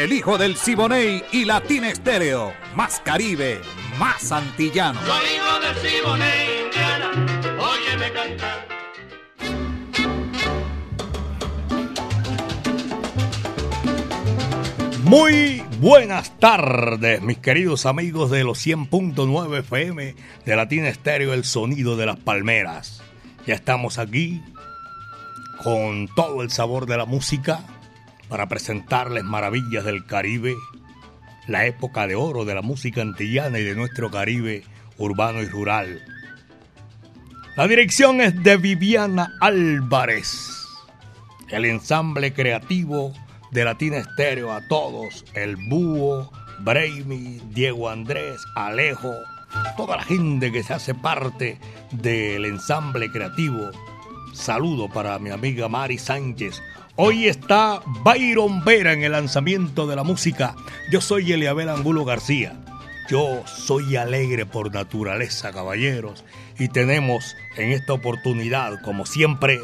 el hijo del Siboney y Latina Estéreo. Más Caribe, más antillano. Soy hijo del Siboney, Indiana, óyeme cantar. Muy buenas tardes, mis queridos amigos de los 100.9 FM de Latina Estéreo, el sonido de las palmeras. Ya estamos aquí con todo el sabor de la música para presentarles maravillas del Caribe, la época de oro de la música antillana y de nuestro Caribe urbano y rural. La dirección es de Viviana Álvarez. El ensamble creativo de Latina Estéreo a todos, el Búho, Braimi, Diego Andrés, Alejo, toda la gente que se hace parte del ensamble creativo. Saludo para mi amiga Mari Sánchez, Hoy está Byron Vera en el lanzamiento de la música. Yo soy Eliabel Angulo García. Yo soy alegre por naturaleza, caballeros. Y tenemos en esta oportunidad, como siempre,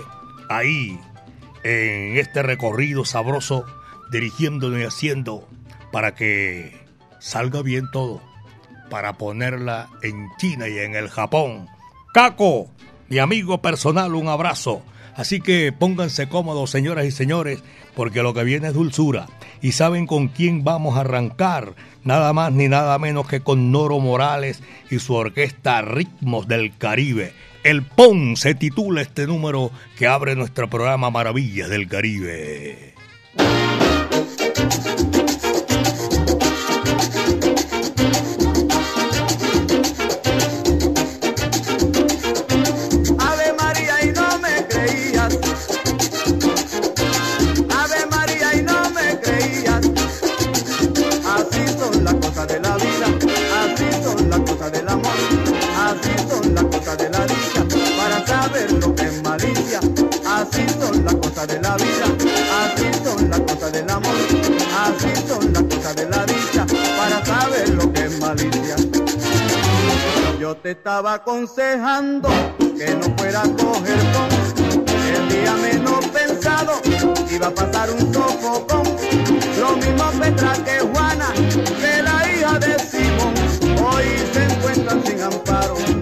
ahí, en este recorrido sabroso, dirigiéndonos y haciendo para que salga bien todo. Para ponerla en China y en el Japón. Caco, mi amigo personal, un abrazo. Así que pónganse cómodos, señoras y señores, porque lo que viene es dulzura. Y saben con quién vamos a arrancar, nada más ni nada menos que con Noro Morales y su orquesta Ritmos del Caribe. El PON se titula este número que abre nuestro programa Maravillas del Caribe. De la vida, así son las cosas del amor, así son las cosas de la dicha, para saber lo que es malicia. Yo te estaba aconsejando que no fuera a coger con, el día menos pensado iba a pasar un sofocón, lo mismo Petra que Juana, que la hija de Simón, hoy se encuentran sin amparo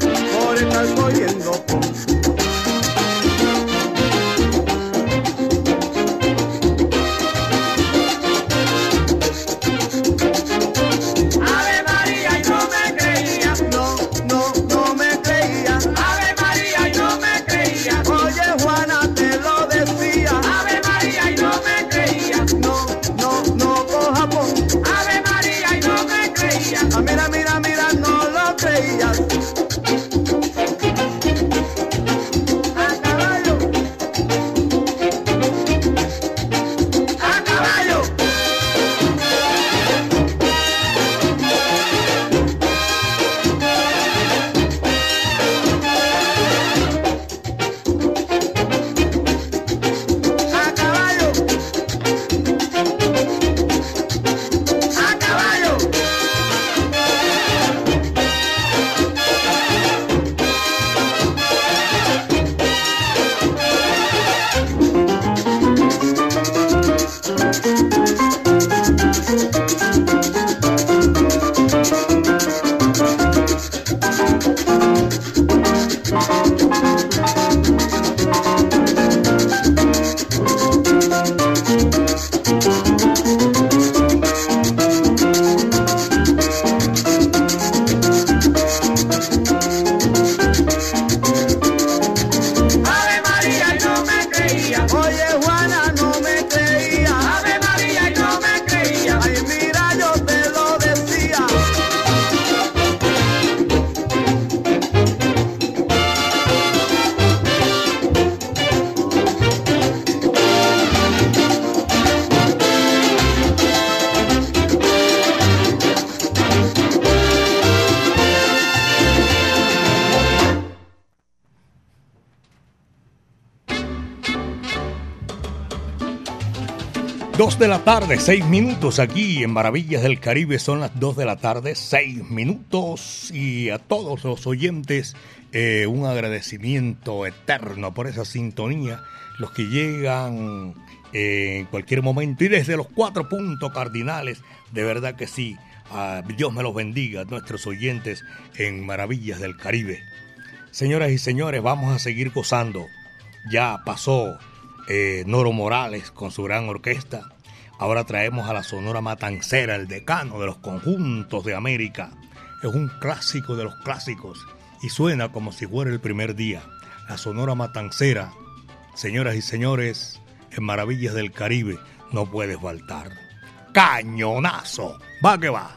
de la tarde, 6 minutos aquí en Maravillas del Caribe. Son las 2 de la tarde, 6 minutos. Y a todos los oyentes, eh, un agradecimiento eterno por esa sintonía. Los que llegan eh, en cualquier momento y desde los cuatro puntos cardinales, de verdad que sí. Ah, Dios me los bendiga, nuestros oyentes en Maravillas del Caribe. Señoras y señores, vamos a seguir gozando. Ya pasó eh, Noro Morales con su gran orquesta. Ahora traemos a la Sonora Matancera, el decano de los conjuntos de América. Es un clásico de los clásicos y suena como si fuera el primer día. La Sonora Matancera, señoras y señores, en Maravillas del Caribe no puede faltar. Cañonazo, va que va.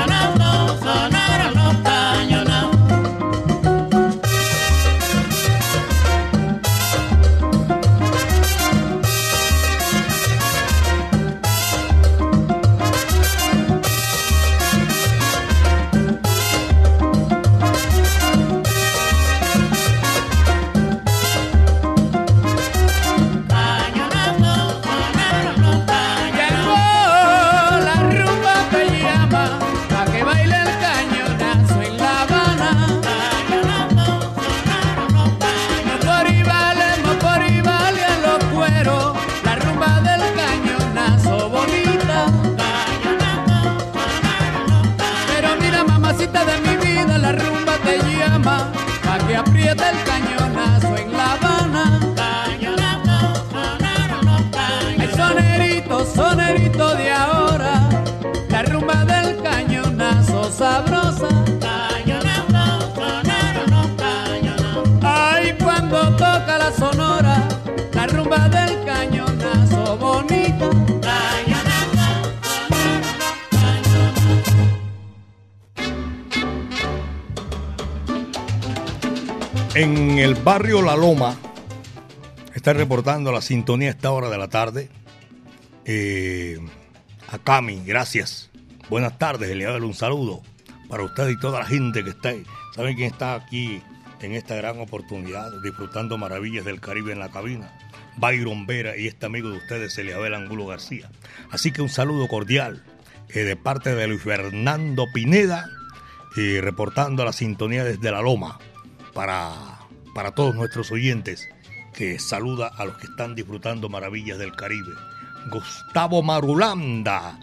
el barrio La Loma está reportando la sintonía a esta hora de la tarde. Eh, a Cami, gracias. Buenas tardes, le un saludo para usted y toda la gente que está ahí. ¿Saben quién está aquí en esta gran oportunidad, disfrutando maravillas del Caribe en la cabina? Byron Vera y este amigo de ustedes, Eliabel Angulo García. Así que un saludo cordial eh, de parte de Luis Fernando Pineda, eh, reportando la sintonía desde La Loma para, para todos nuestros oyentes, que saluda a los que están disfrutando maravillas del Caribe. Gustavo Marulanda,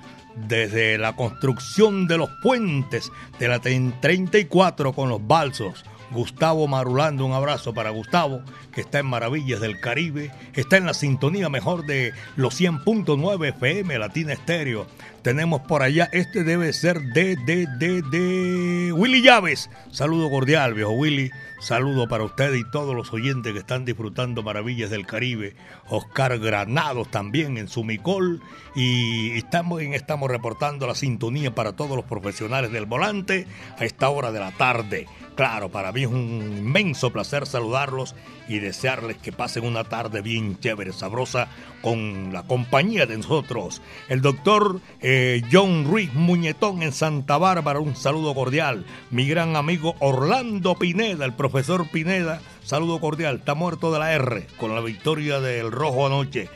desde la construcción de los puentes de la 34 con los balsos. Gustavo Marulanda, un abrazo para Gustavo, que está en Maravillas del Caribe, está en la sintonía mejor de los 100.9 FM Latina Estéreo, tenemos por allá, este debe ser de, de, de, de Willy Llaves. Saludo cordial, viejo Willy. Saludo para usted y todos los oyentes que están disfrutando Maravillas del Caribe. Oscar Granados también en Sumicol. Y estamos, estamos reportando la sintonía para todos los profesionales del volante a esta hora de la tarde. Claro, para mí es un inmenso placer saludarlos y desearles que pasen una tarde bien chévere, sabrosa, con la compañía de nosotros. El doctor eh, John Ruiz Muñetón en Santa Bárbara, un saludo cordial. Mi gran amigo Orlando Pineda, el profesor Pineda, saludo cordial. Está muerto de la R con la victoria del Rojo anoche.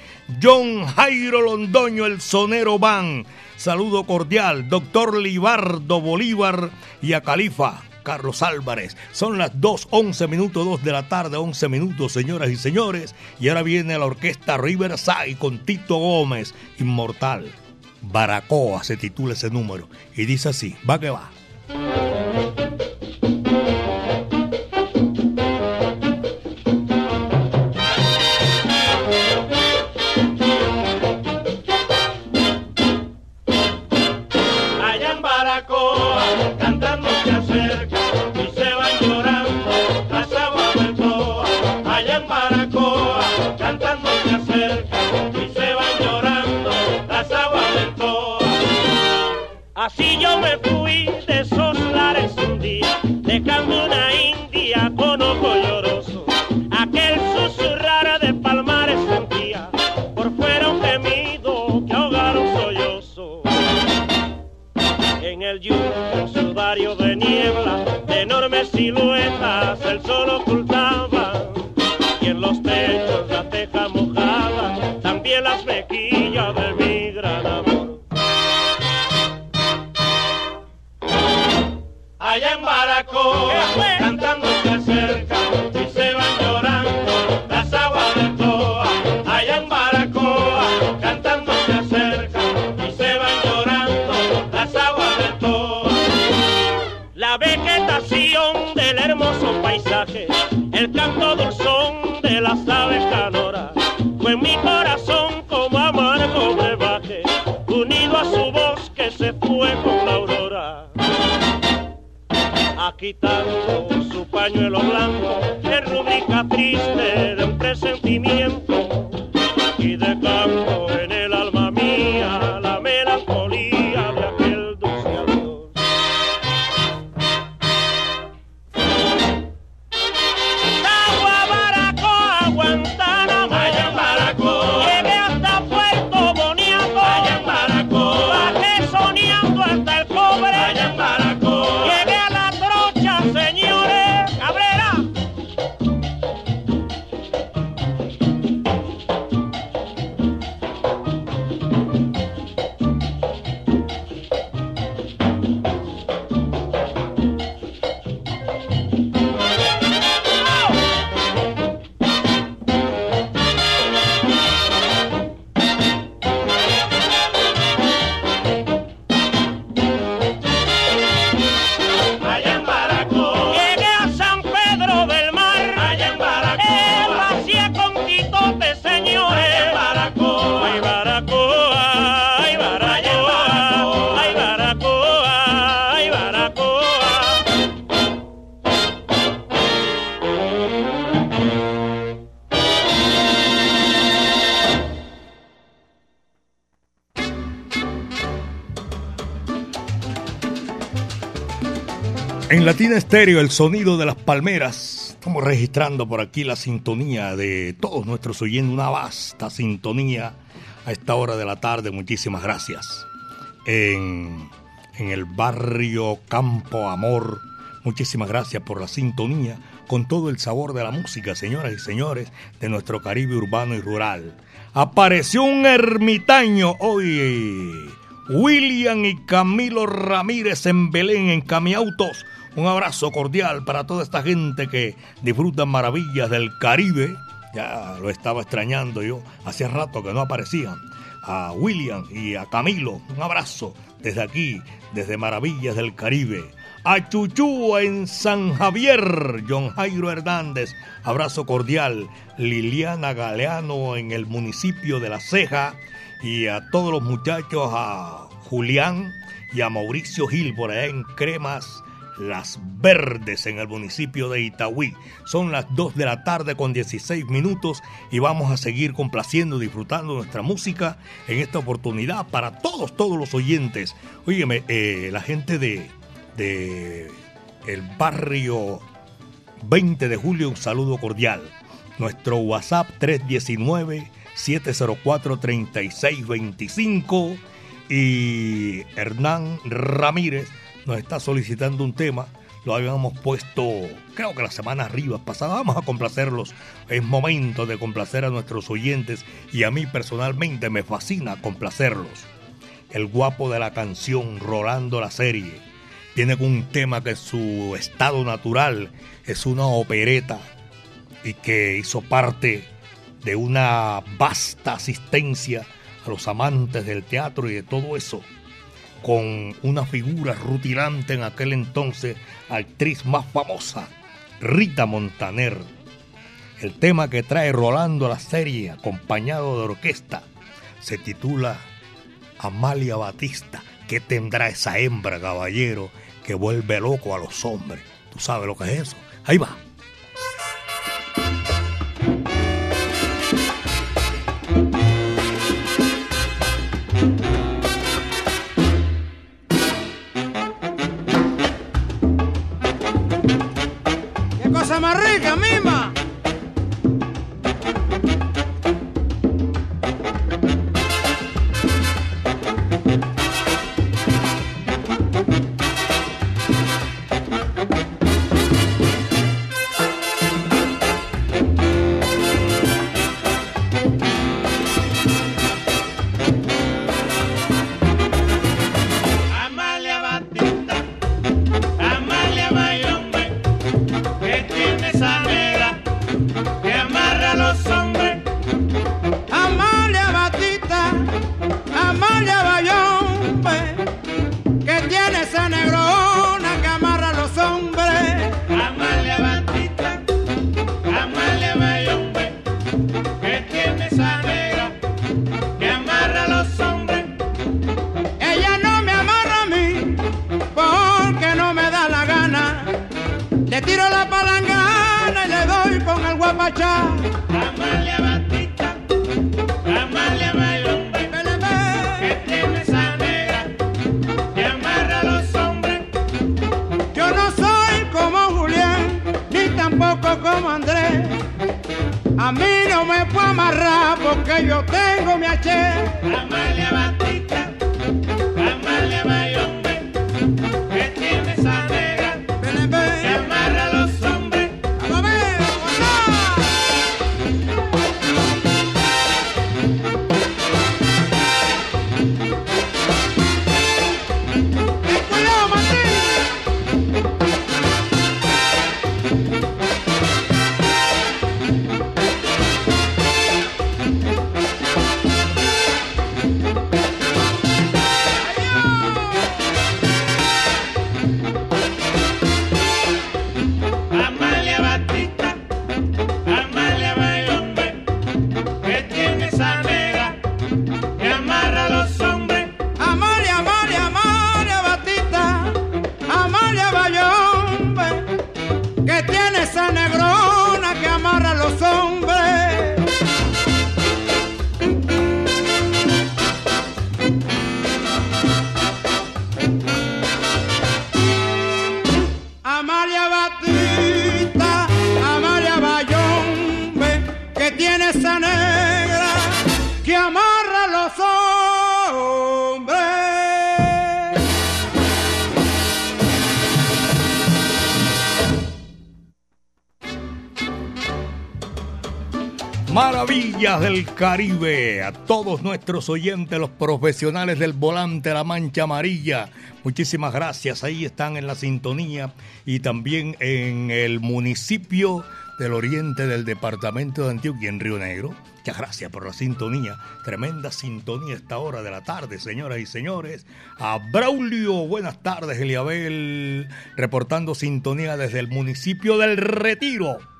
John Jairo Londoño, el sonero van. Saludo cordial. Doctor Libardo Bolívar y a Califa. Carlos Álvarez. Son las 2.11 minutos, 2 de la tarde, 11 minutos, señoras y señores. Y ahora viene la orquesta Riverside con Tito Gómez, Inmortal. Baracoa se titula ese número. Y dice así, va que va. En Latina Estéreo, el sonido de las palmeras. Estamos registrando por aquí la sintonía de todos nuestros oyentes, una vasta sintonía a esta hora de la tarde. Muchísimas gracias. En, en el barrio Campo Amor, muchísimas gracias por la sintonía con todo el sabor de la música, señoras y señores, de nuestro Caribe urbano y rural. Apareció un ermitaño hoy. William y Camilo Ramírez en Belén, en Camiautos un abrazo cordial para toda esta gente que disfruta maravillas del Caribe. Ya lo estaba extrañando yo. Hacía rato que no aparecían. A William y a Camilo, un abrazo desde aquí, desde Maravillas del Caribe. A Chuchú en San Javier, John Jairo Hernández, abrazo cordial. Liliana Galeano en el municipio de La Ceja. Y a todos los muchachos, a Julián y a Mauricio Gil por allá en Cremas Las Verdes en el municipio de Itagüí. Son las 2 de la tarde con 16 minutos y vamos a seguir complaciendo, disfrutando nuestra música en esta oportunidad para todos, todos los oyentes. Óyeme, eh, la gente de, de el barrio 20 de julio, un saludo cordial. Nuestro WhatsApp 319 704 3625 y Hernán Ramírez nos está solicitando un tema. Lo habíamos puesto, creo que la semana arriba pasada. Vamos a complacerlos. Es momento de complacer a nuestros oyentes y a mí personalmente me fascina complacerlos. El guapo de la canción, Rolando la serie, tiene un tema que su estado natural es una opereta y que hizo parte de una vasta asistencia a los amantes del teatro y de todo eso, con una figura rutilante en aquel entonces, actriz más famosa, Rita Montaner. El tema que trae Rolando a la serie, acompañado de orquesta, se titula Amalia Batista. ¿Qué tendrá esa hembra, caballero, que vuelve loco a los hombres? ¿Tú sabes lo que es eso? Ahí va. Del Caribe, a todos nuestros oyentes, los profesionales del volante La Mancha Amarilla, muchísimas gracias, ahí están en la sintonía y también en el municipio del oriente del departamento de Antioquia, en Río Negro. Muchas gracias por la sintonía, tremenda sintonía esta hora de la tarde, señoras y señores. A Braulio, buenas tardes, Eliabel, reportando sintonía desde el municipio del Retiro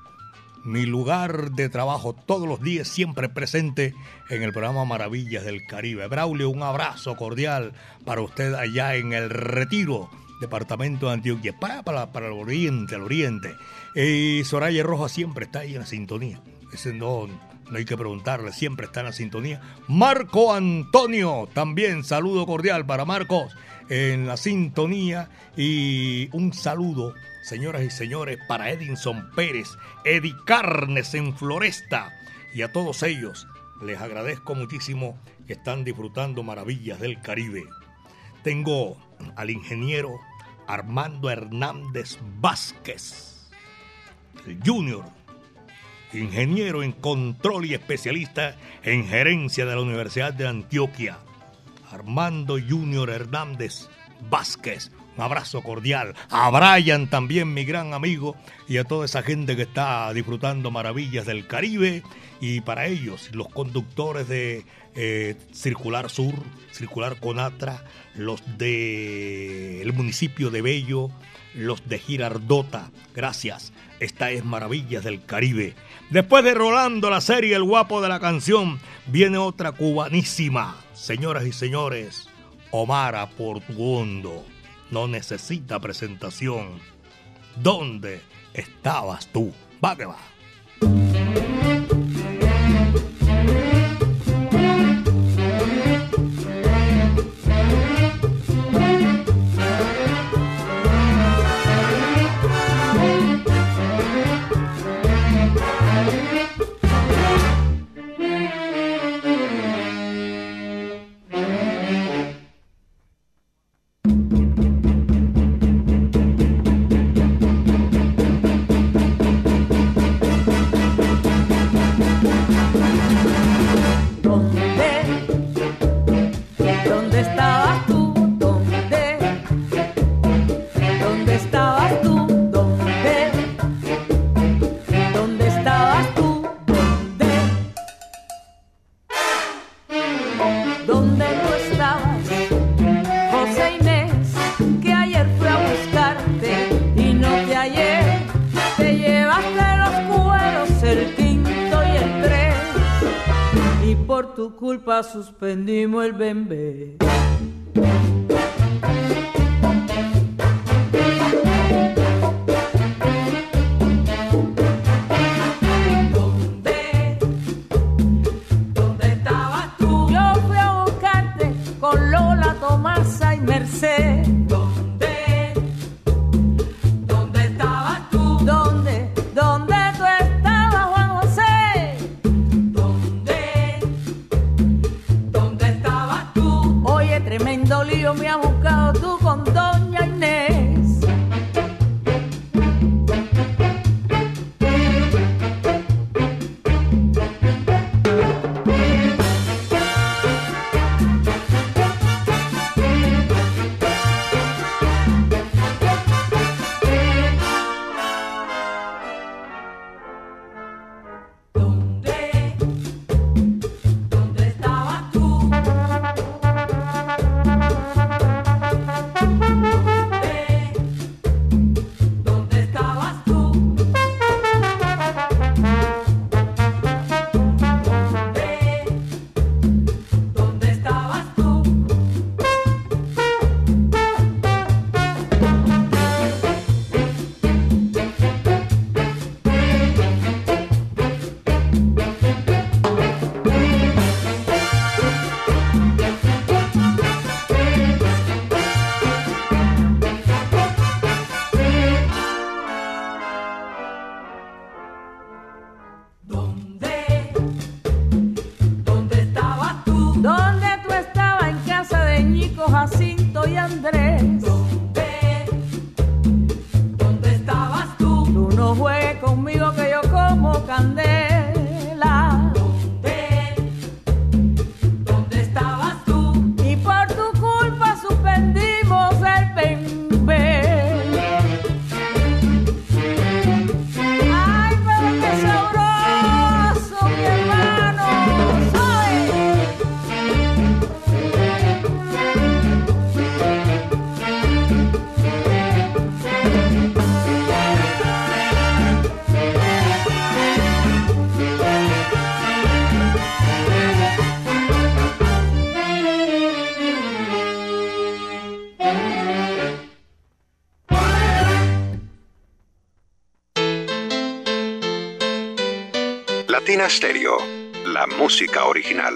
mi lugar de trabajo todos los días, siempre presente en el programa Maravillas del Caribe. Braulio, un abrazo cordial para usted allá en el Retiro, departamento de Antioquia, para, para, el oriente, el oriente. Y Soraya Rojas siempre está ahí en la sintonía. Ese no, no hay que preguntarle, siempre está en la sintonía. Marco Antonio, también saludo cordial para Marcos en la sintonía y un saludo señoras y señores, para Edinson Pérez, Eddie Carnes en Floresta y a todos ellos les agradezco muchísimo que están disfrutando maravillas del Caribe. Tengo al ingeniero Armando Hernández Vázquez, el junior, ingeniero en control y especialista en gerencia de la Universidad de Antioquia. Armando Junior Hernández Vázquez, un abrazo cordial. A Brian también, mi gran amigo, y a toda esa gente que está disfrutando maravillas del Caribe. Y para ellos, los conductores de eh, Circular Sur, Circular Conatra, los de el municipio de Bello, los de Girardota. Gracias. Esta es Maravillas del Caribe. Después de Rolando la serie El guapo de la canción, viene otra cubanísima. Señoras y señores, Omara Portuondo no necesita presentación. ¿Dónde estabas tú? Va que va. Latina Stereo, la música original.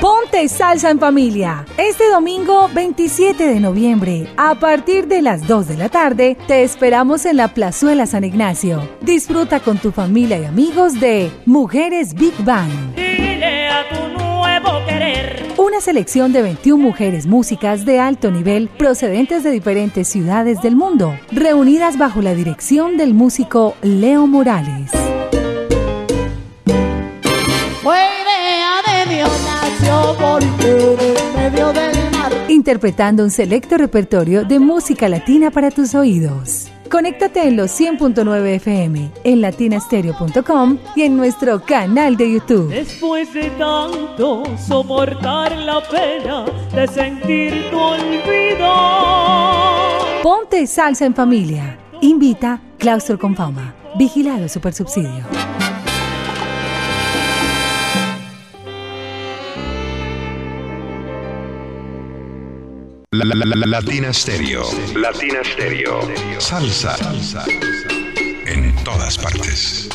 Ponte Salsa en Familia. Este domingo 27 de noviembre, a partir de las 2 de la tarde, te esperamos en la Plazuela San Ignacio. Disfruta con tu familia y amigos de Mujeres Big Bang. Dile a tu nuevo querer. Una selección de 21 mujeres músicas de alto nivel procedentes de diferentes ciudades del mundo, reunidas bajo la dirección del músico Leo Morales. Interpretando un selecto repertorio de música latina para tus oídos. Conéctate en los 100.9 FM, en latinastereo.com y en nuestro canal de YouTube. Después de tanto soportar la pena de sentir tu olvido. Ponte salsa en familia. Invita Claustro con Fama. Vigilado Supersubsidio. La, la, la, la- Latina Stereo. Latina Stereo. Salsa. Salsa. En todas partes.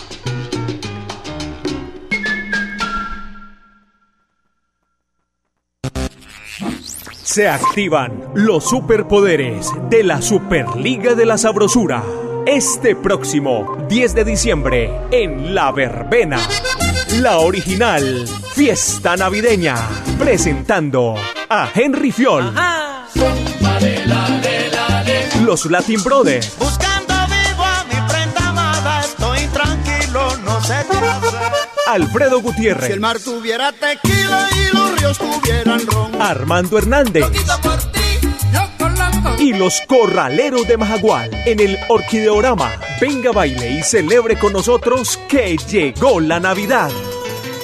Se activan los superpoderes de la Superliga de la Sabrosura. Este próximo 10 de diciembre en La Verbena. La original Fiesta Navideña. Presentando a Henry Fiol. Los Latin Brothers. Buscando vivo a mi prenda amada, estoy tranquilo, no sé qué hacer. Alfredo Si Gutiérrez. el mar tuviera tequila y los ríos tuvieran ron. Armando Hernández. Por ti, yo y los corraleros de Majagual en el Orquideorama. Venga, baile y celebre con nosotros que llegó la Navidad.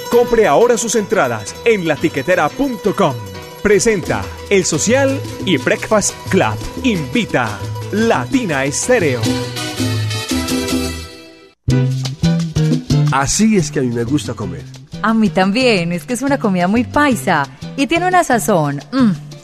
Compre ahora sus entradas en latiquetera.com. Presenta El Social y Breakfast Club. Invita Latina Estéreo. Así es que a mí me gusta comer. A mí también, es que es una comida muy paisa y tiene una sazón, mm,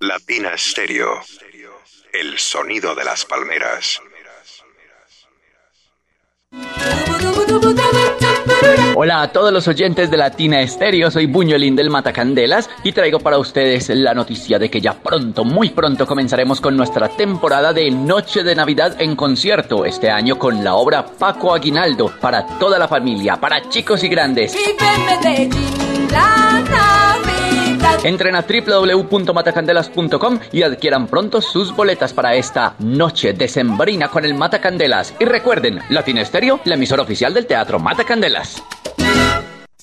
Latina Stereo. El sonido de las palmeras. Hola a todos los oyentes de Latina Estéreo, soy Buñuelín del Matacandelas y traigo para ustedes la noticia de que ya pronto, muy pronto comenzaremos con nuestra temporada de Noche de Navidad en concierto, este año con la obra Paco Aguinaldo, para toda la familia, para chicos y grandes. Entren a www.matacandelas.com y adquieran pronto sus boletas para esta noche decembrina con el Matacandelas. Y recuerden, Latina Estéreo, la emisora oficial del Teatro Matacandelas.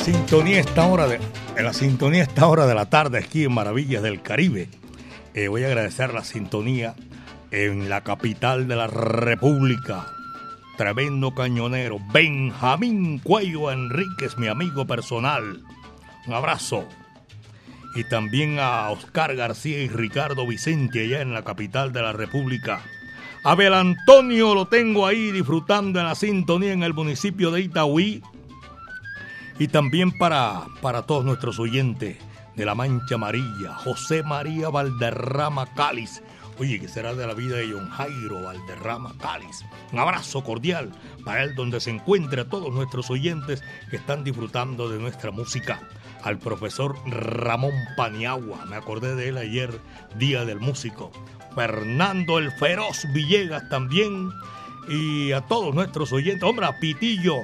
Sintonía esta hora de en la sintonía esta hora de la tarde aquí en Maravillas del Caribe. eh, voy a agradecer la sintonía en la capital de la República. Tremendo cañonero, Benjamín Cuello Enríquez, mi amigo personal. Un abrazo. Y también a Oscar García y Ricardo Vicente allá en la capital de la República. Abel Antonio lo tengo ahí disfrutando en la sintonía en el municipio de Itagüí. Y también para, para todos nuestros oyentes de la Mancha Amarilla, José María Valderrama Cáliz. Oye, ¿qué será de la vida de John Jairo Valderrama Cáliz? Un abrazo cordial para él donde se encuentre a todos nuestros oyentes que están disfrutando de nuestra música. al profesor Ramón Paniagua, me acordé de él ayer, Día del Músico, Fernando el Feroz Villegas también, y a todos nuestros oyentes, hombre, Pitillo,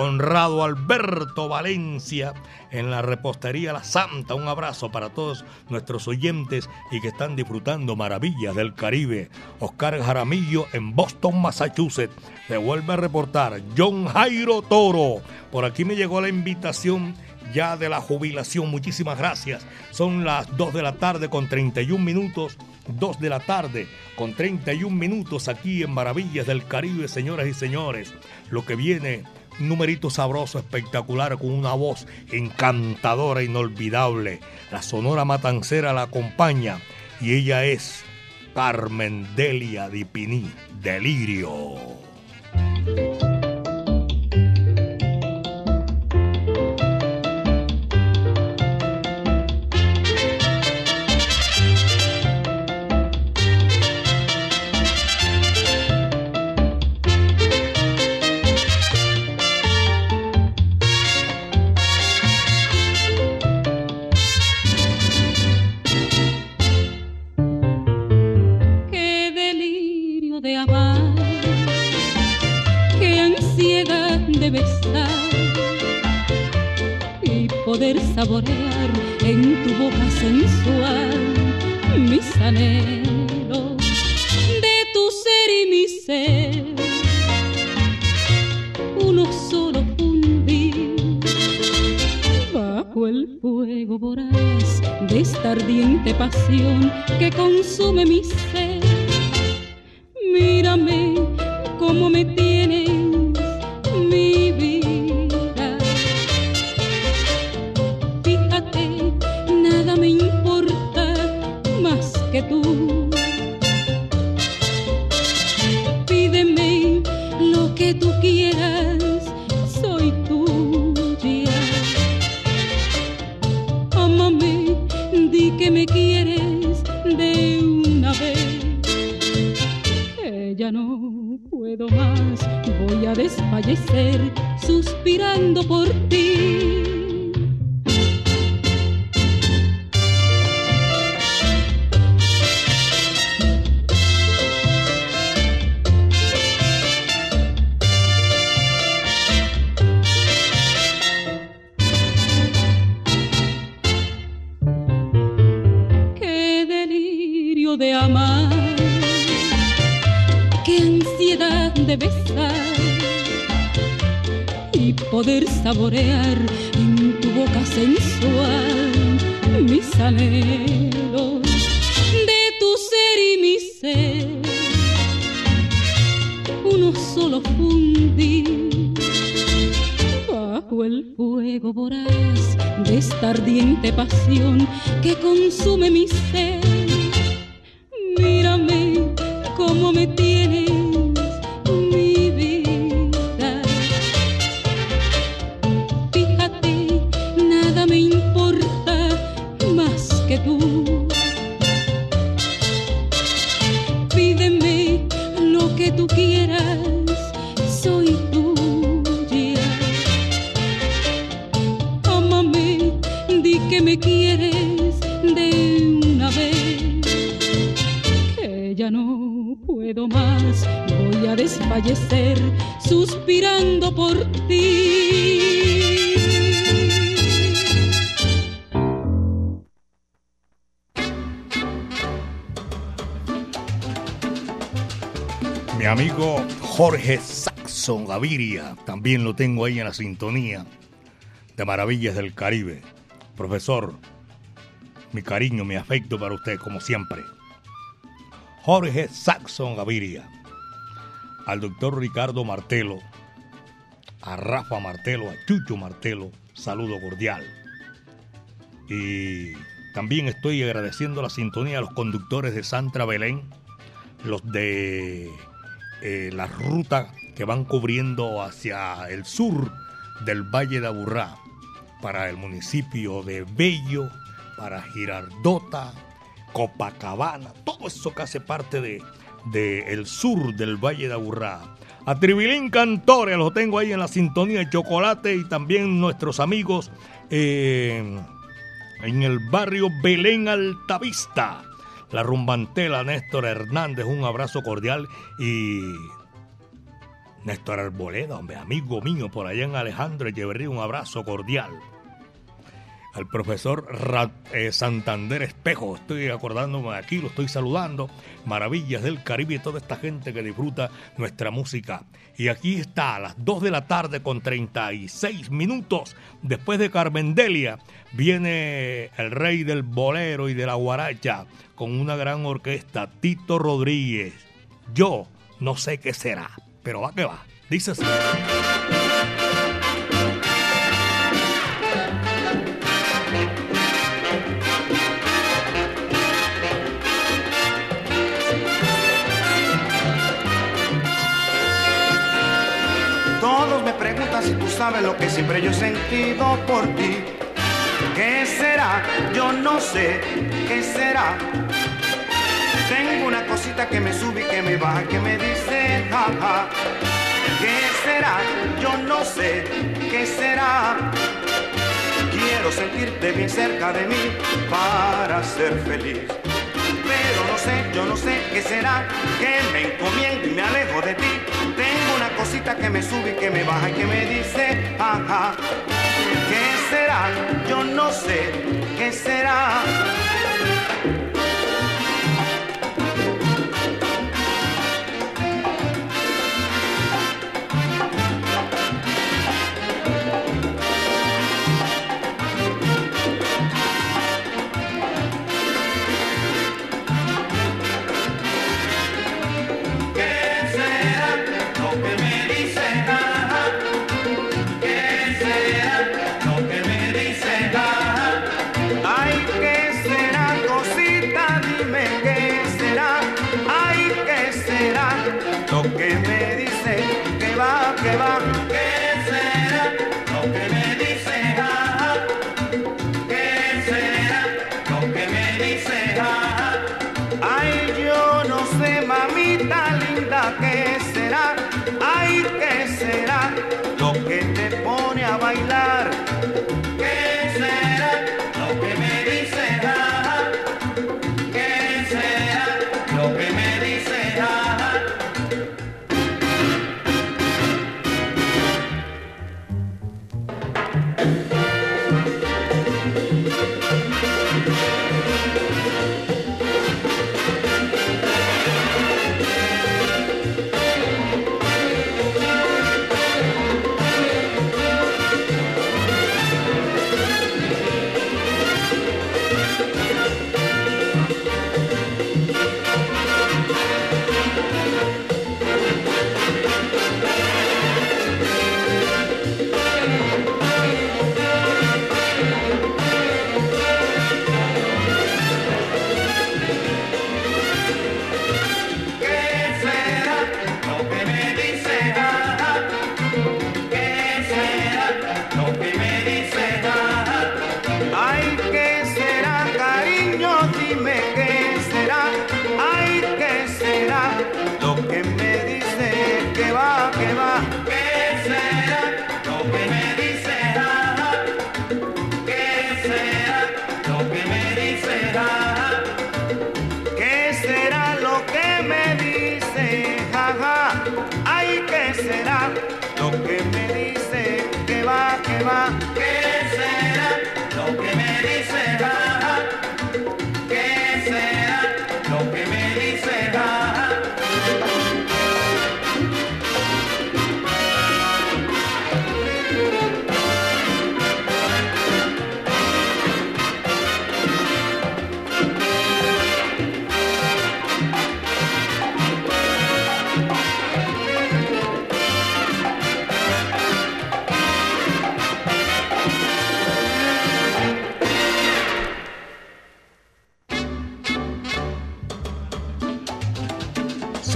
Conrado Alberto Valencia en la repostería La Santa. Un abrazo para todos nuestros oyentes y que están disfrutando maravillas del Caribe. Oscar Jaramillo en Boston, Massachusetts. Se vuelve a reportar John Jairo Toro. Por aquí me llegó la invitación ya de la jubilación. Muchísimas gracias. Son las 2 de la tarde con 31 minutos. 2 de la tarde con 31 minutos aquí en Maravillas del Caribe, señoras y señores. Lo que viene numerito sabroso, espectacular, con una voz encantadora, inolvidable. La Sonora Matancera la acompaña y ella es Carmen Delia Dipini, Delirio. Saborear en tu boca sensual mis anhelos de tu ser y mi ser. Uno solo fundir bajo el fuego voraz de esta ardiente pasión que consume mi ser. Mírame como me fallecer suspirando por ti. Mi amigo Jorge Saxon Gaviria, también lo tengo ahí en la sintonía de Maravillas del Caribe. Profesor, mi cariño, mi afecto para usted, como siempre. Jorge Saxon Gaviria al doctor Ricardo Martelo, a Rafa Martelo, a Chucho Martelo, saludo cordial. Y también estoy agradeciendo la sintonía a los conductores de Santra Belén, los de eh, la ruta que van cubriendo hacia el sur del Valle de Aburrá, para el municipio de Bello, para Girardota, Copacabana, todo eso que hace parte de sur del Valle de Aburrá. A Tribilín Cantores, lo tengo ahí en la sintonía de chocolate y también nuestros amigos eh, en el barrio Belén Altavista. La rumbantela Néstor Hernández, un abrazo cordial y Néstor Arboleda, hombre, amigo mío por allá en Alejandro Echeverría, un abrazo cordial al profesor eh, Santander Espejo. Estoy acordándome aquí, lo estoy saludando. Maravillas del Caribe y toda esta gente que disfruta nuestra música. Y aquí está, a las 2 de la tarde con 36 minutos, después de Carmendelia, viene el rey del bolero y de la guaracha con una gran orquesta, Tito Rodríguez. Yo no sé qué será, pero va que va. Dice así. Sabes lo que siempre yo he sentido por ti. ¿Qué será? Yo no sé. ¿Qué será? Tengo una cosita que me sube y que me baja, que me dice jaja. ¿Qué será? Yo no sé. ¿Qué será? Quiero sentirte bien cerca de mí para ser feliz. Pero no sé, yo no sé qué será, que me encomiendo y me alejo de ti. Tengo una cosita que me sube y que me baja y que me dice, ajá. ¿Qué será? Yo no sé, ¿qué será?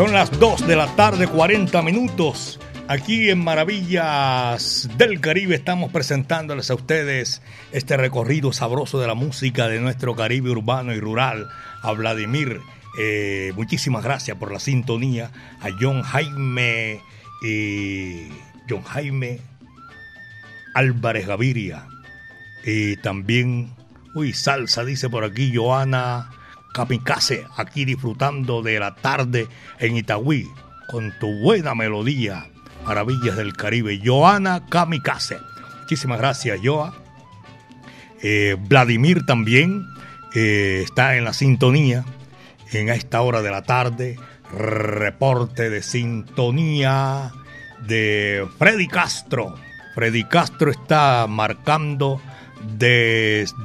Son las 2 de la tarde, 40 minutos. Aquí en Maravillas del Caribe estamos presentándoles a ustedes este recorrido sabroso de la música de nuestro Caribe urbano y rural. A Vladimir, eh, muchísimas gracias por la sintonía. A John Jaime y John Jaime Álvarez Gaviria. Y también, uy, salsa, dice por aquí Joana Kamikaze, aquí disfrutando de la tarde en Itagüí, con tu buena melodía, Maravillas del Caribe. Joana Kamikaze. Muchísimas gracias, Joa. Eh, Vladimir también eh, está en la sintonía en esta hora de la tarde. Reporte de sintonía de Freddy Castro. Freddy Castro está marcando desde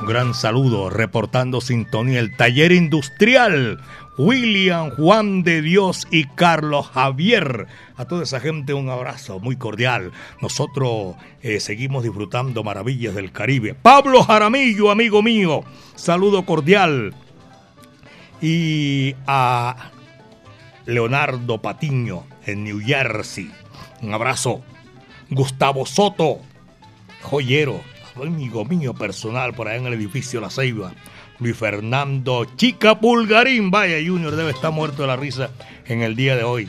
un gran saludo, reportando sintonía el taller industrial. William, Juan de Dios y Carlos Javier. A toda esa gente un abrazo muy cordial. Nosotros eh, seguimos disfrutando maravillas del Caribe. Pablo Jaramillo, amigo mío, saludo cordial. Y a Leonardo Patiño en New Jersey. Un abrazo. Gustavo Soto, joyero, amigo mío personal por allá en el edificio La Ceiba. Luis Fernando Chica Pulgarín, vaya Junior, debe estar muerto de la risa en el día de hoy.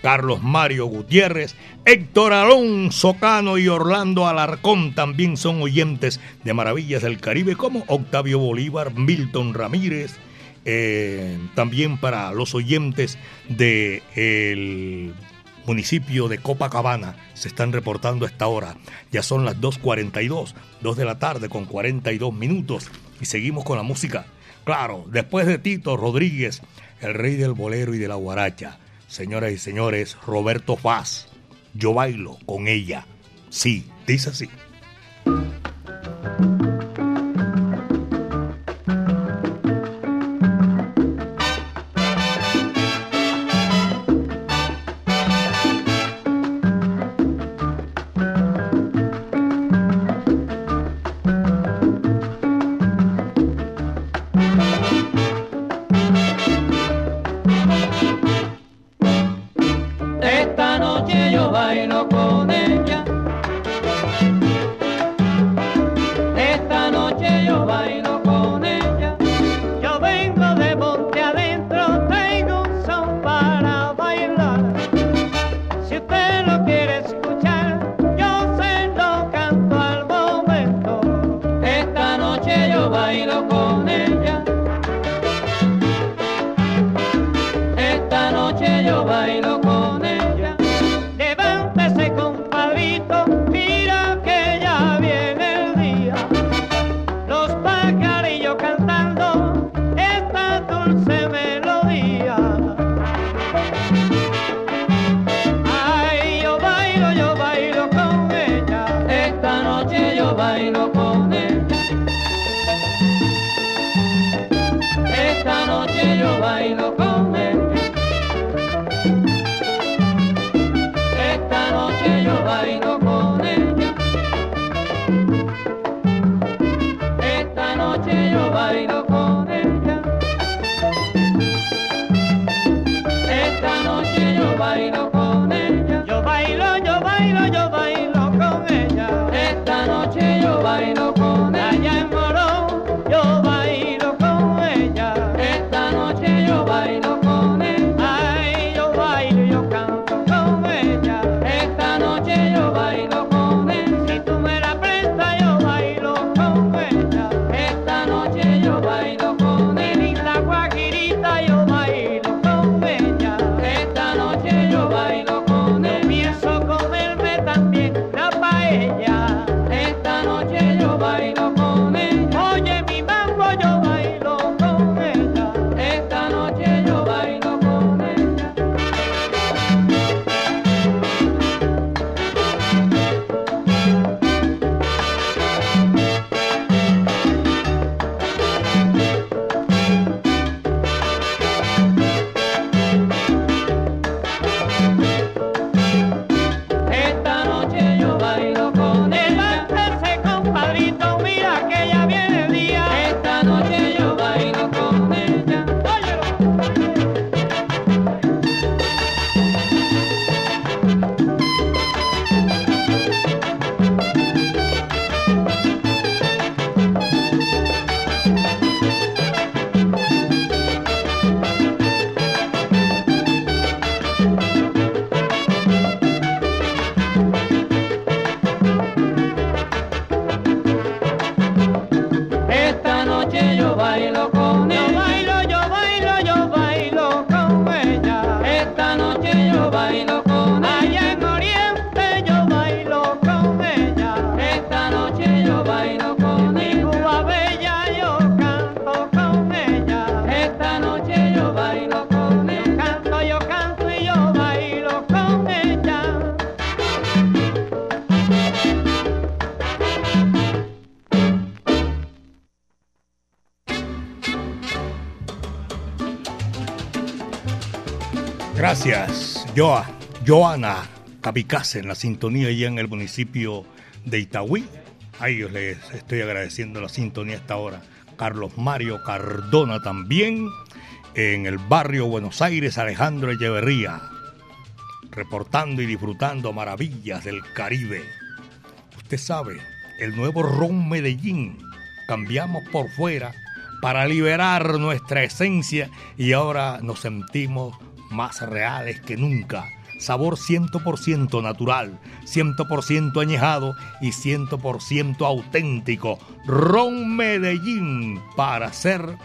Carlos Mario Gutiérrez, Héctor Alonso Cano y Orlando Alarcón también son oyentes de Maravillas del Caribe, como Octavio Bolívar, Milton Ramírez, eh, también para los oyentes del el municipio de Copacabana se están reportando a esta hora. Ya son las 2.42, 2 de la tarde con 42 minutos y seguimos con la música. Claro, después de Tito Rodríguez, el rey del bolero y de la guaracha. Señoras y señores, Roberto Faz, yo bailo con ella. Sí, dice así. bailo Joana Capicase en la sintonía ya en el municipio de Itagüí. A ellos les estoy agradeciendo la sintonía hasta ahora. Carlos Mario Cardona también en el barrio Buenos Aires, Alejandro Echeverría, reportando y disfrutando maravillas del Caribe. Usted sabe, el nuevo Ron Medellín, cambiamos por fuera para liberar nuestra esencia y ahora nos sentimos más reales que nunca. Sabor 100% natural, 100% añejado y 100% auténtico. Ron Medellín para ser,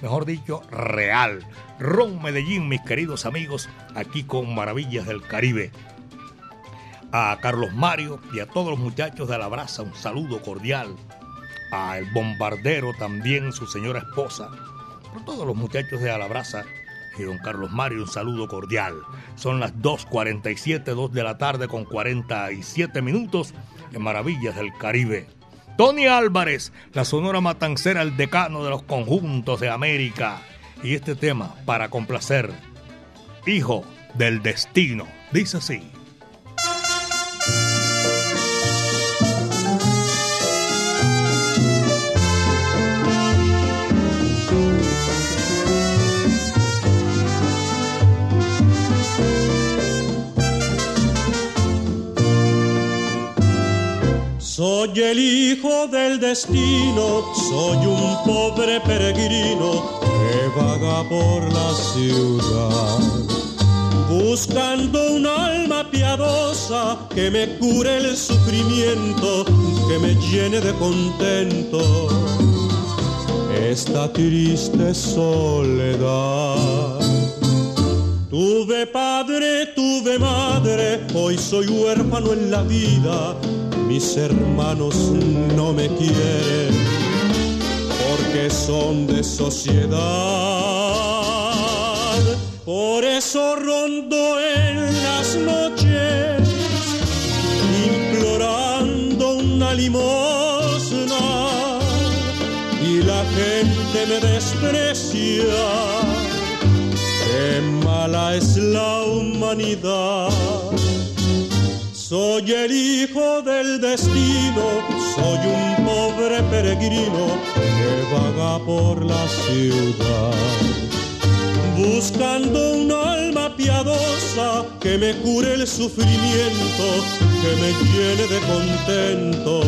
mejor dicho, real. Ron Medellín, mis queridos amigos, aquí con Maravillas del Caribe. A Carlos Mario y a todos los muchachos de la brasa, un saludo cordial. A el bombardero también, su señora esposa. A todos los muchachos de Alabraza y don Carlos Mario, un saludo cordial. Son las 2.47, 2 de la tarde con 47 minutos en Maravillas del Caribe. Tony Álvarez, la sonora matancera, el decano de los conjuntos de América. Y este tema, para complacer, Hijo del Destino, dice así. Soy el hijo del destino, soy un pobre peregrino que vaga por la ciudad. Buscando un alma piadosa que me cure el sufrimiento, que me llene de contento esta triste soledad. Tuve padre, tuve madre, hoy soy huérfano en la vida mis hermanos no me quieren porque son de sociedad. Por eso rondo en las noches implorando una limosna y la gente me desprecia. Qué mala es la humanidad. Soy el hijo del destino, soy un pobre peregrino que vaga por la ciudad. Buscando un alma piadosa que me cure el sufrimiento, que me llene de contento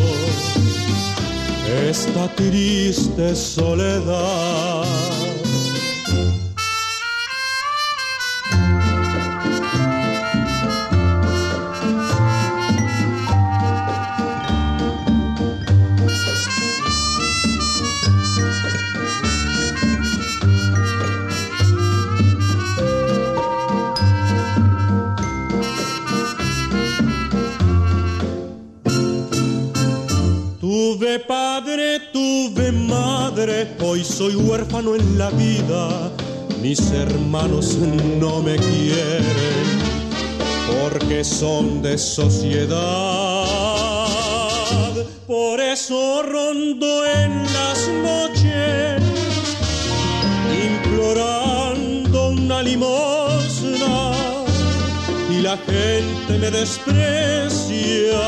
esta triste soledad. Soy huérfano en la vida. Mis hermanos no me quieren porque son de sociedad. Por eso rondo en las noches implorando una limosna y la gente me desprecia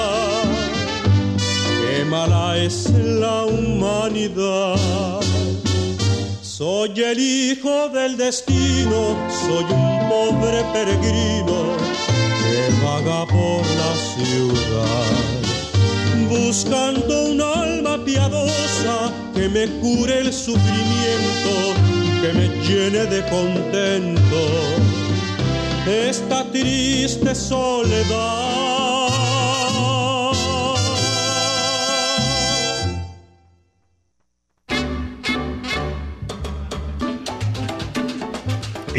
qué mala es la humanidad. Soy el hijo del destino, soy un pobre peregrino que vaga por la ciudad. Buscando un alma piadosa que me cure el sufrimiento, que me llene de contento esta triste soledad.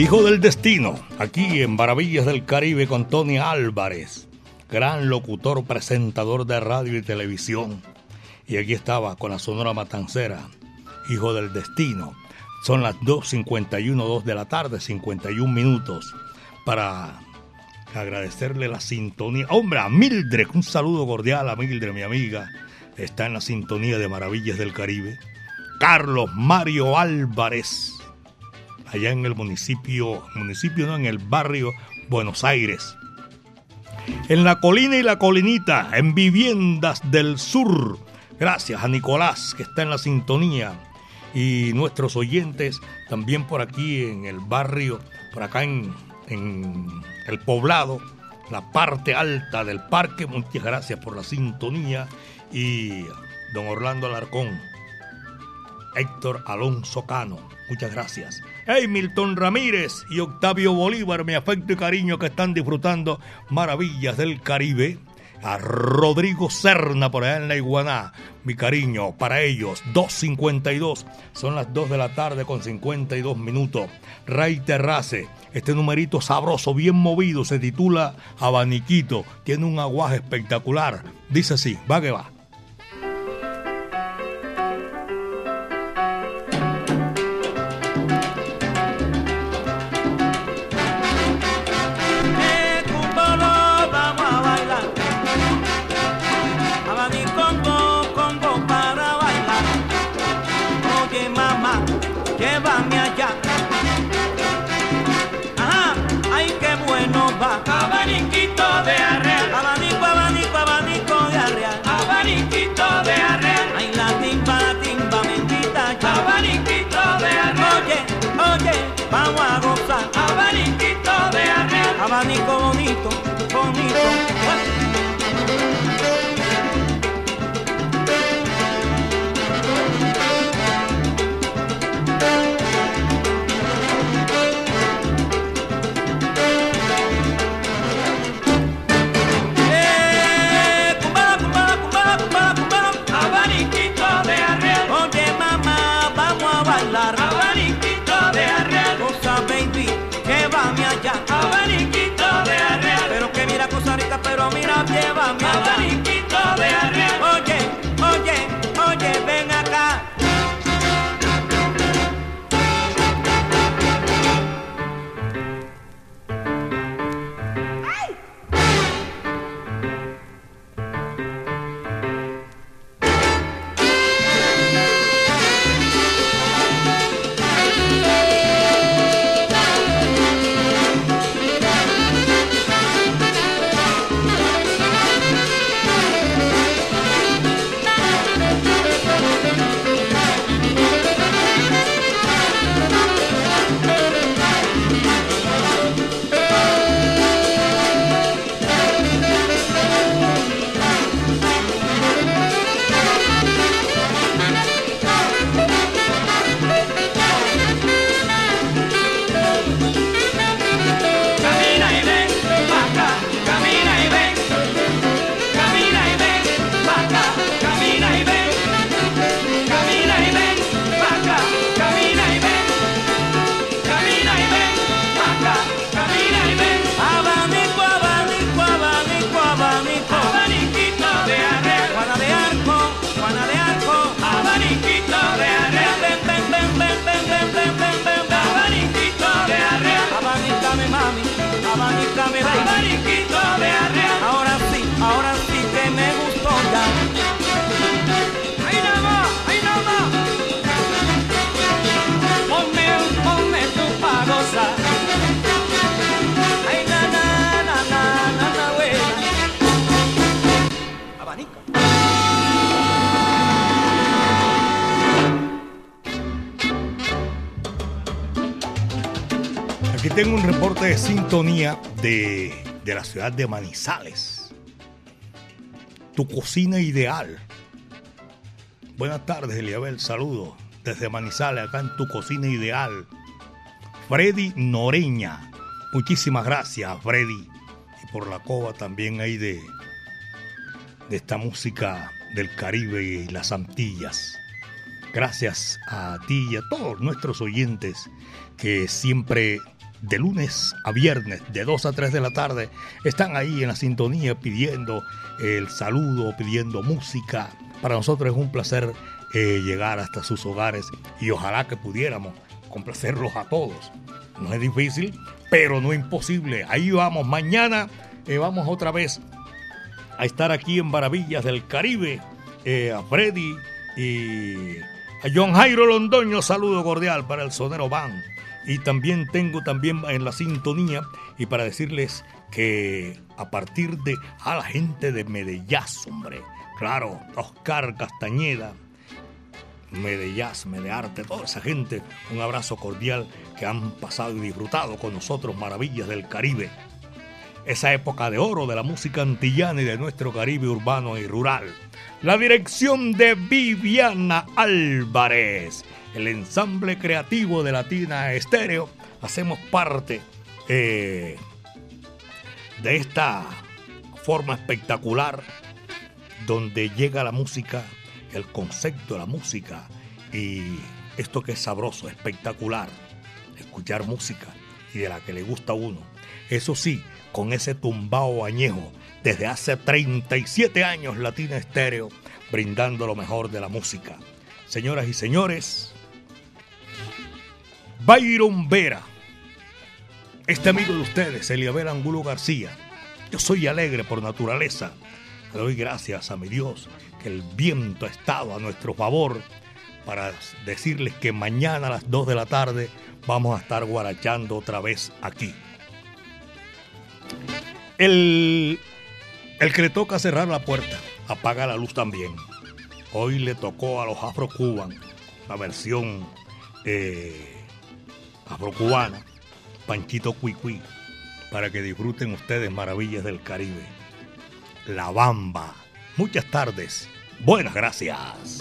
Hijo del Destino, aquí en Maravillas del Caribe con Tony Álvarez, gran locutor, presentador de radio y televisión. Y aquí estaba con la Sonora Matancera, Hijo del Destino. Son las 2.51, 2 de la tarde, 51 minutos, para agradecerle la sintonía. Hombre, a Mildred, un saludo cordial a Mildred, mi amiga. Está en la sintonía de Maravillas del Caribe. Carlos Mario Álvarez allá en el municipio, municipio no, en el barrio Buenos Aires. En la colina y la colinita, en viviendas del sur. Gracias a Nicolás que está en la sintonía y nuestros oyentes también por aquí en el barrio, por acá en, en el poblado, la parte alta del parque. Muchas gracias por la sintonía y don Orlando Alarcón, Héctor Alonso Cano, muchas gracias. Hey, Ramírez y Octavio Bolívar, mi afecto y cariño que están disfrutando maravillas del Caribe. A Rodrigo Serna por allá en la Iguaná, mi cariño, para ellos, 2.52, son las 2 de la tarde con 52 minutos. Ray Terrace, este numerito sabroso, bien movido, se titula Abaniquito, tiene un aguaje espectacular. Dice así, va que va. Tengo un reporte de sintonía de, de la ciudad de Manizales. Tu cocina ideal. Buenas tardes, Eliabel. Saludos desde Manizales, acá en tu cocina ideal. Freddy Noreña. Muchísimas gracias, Freddy. Y por la coba también hay de, de esta música del Caribe y las Antillas. Gracias a ti y a todos nuestros oyentes que siempre de lunes a viernes, de 2 a 3 de la tarde, están ahí en la sintonía pidiendo el saludo, pidiendo música. Para nosotros es un placer eh, llegar hasta sus hogares y ojalá que pudiéramos complacerlos a todos. No es difícil, pero no imposible. Ahí vamos. Mañana eh, vamos otra vez a estar aquí en Maravillas del Caribe. eh, a Freddy y a John Jairo Londoño, saludo cordial para el Sonero Van Y también tengo también en la sintonía y para decirles que a partir de a la gente de Medellín, hombre, claro, Oscar Castañeda, Medellás, Medearte, toda esa gente, un abrazo cordial que han pasado y disfrutado con nosotros maravillas del Caribe. Esa época de oro de la música antillana y de nuestro Caribe urbano y rural. La dirección de Viviana Álvarez. El ensamble creativo de Latina Estéreo. Hacemos parte eh, de esta forma espectacular donde llega la música el concepto de la música y esto que es sabroso, espectacular, escuchar música y de la que le gusta a uno. Eso sí, con ese tumbao añejo, desde hace 37 años Latina Estéreo, brindando lo mejor de la música. Señoras y señores, Byron Vera, este amigo de ustedes, Eliabel Angulo García, yo soy alegre por naturaleza. Le doy gracias a mi Dios que el viento ha estado a nuestro favor para decirles que mañana a las 2 de la tarde vamos a estar guarachando otra vez aquí. El, el que le toca cerrar la puerta, apaga la luz también. Hoy le tocó a los afro-cuban la versión eh, afro-cubana, Panchito Cuicui, para que disfruten ustedes maravillas del Caribe. La Bamba. Muchas tardes. Buenas gracias.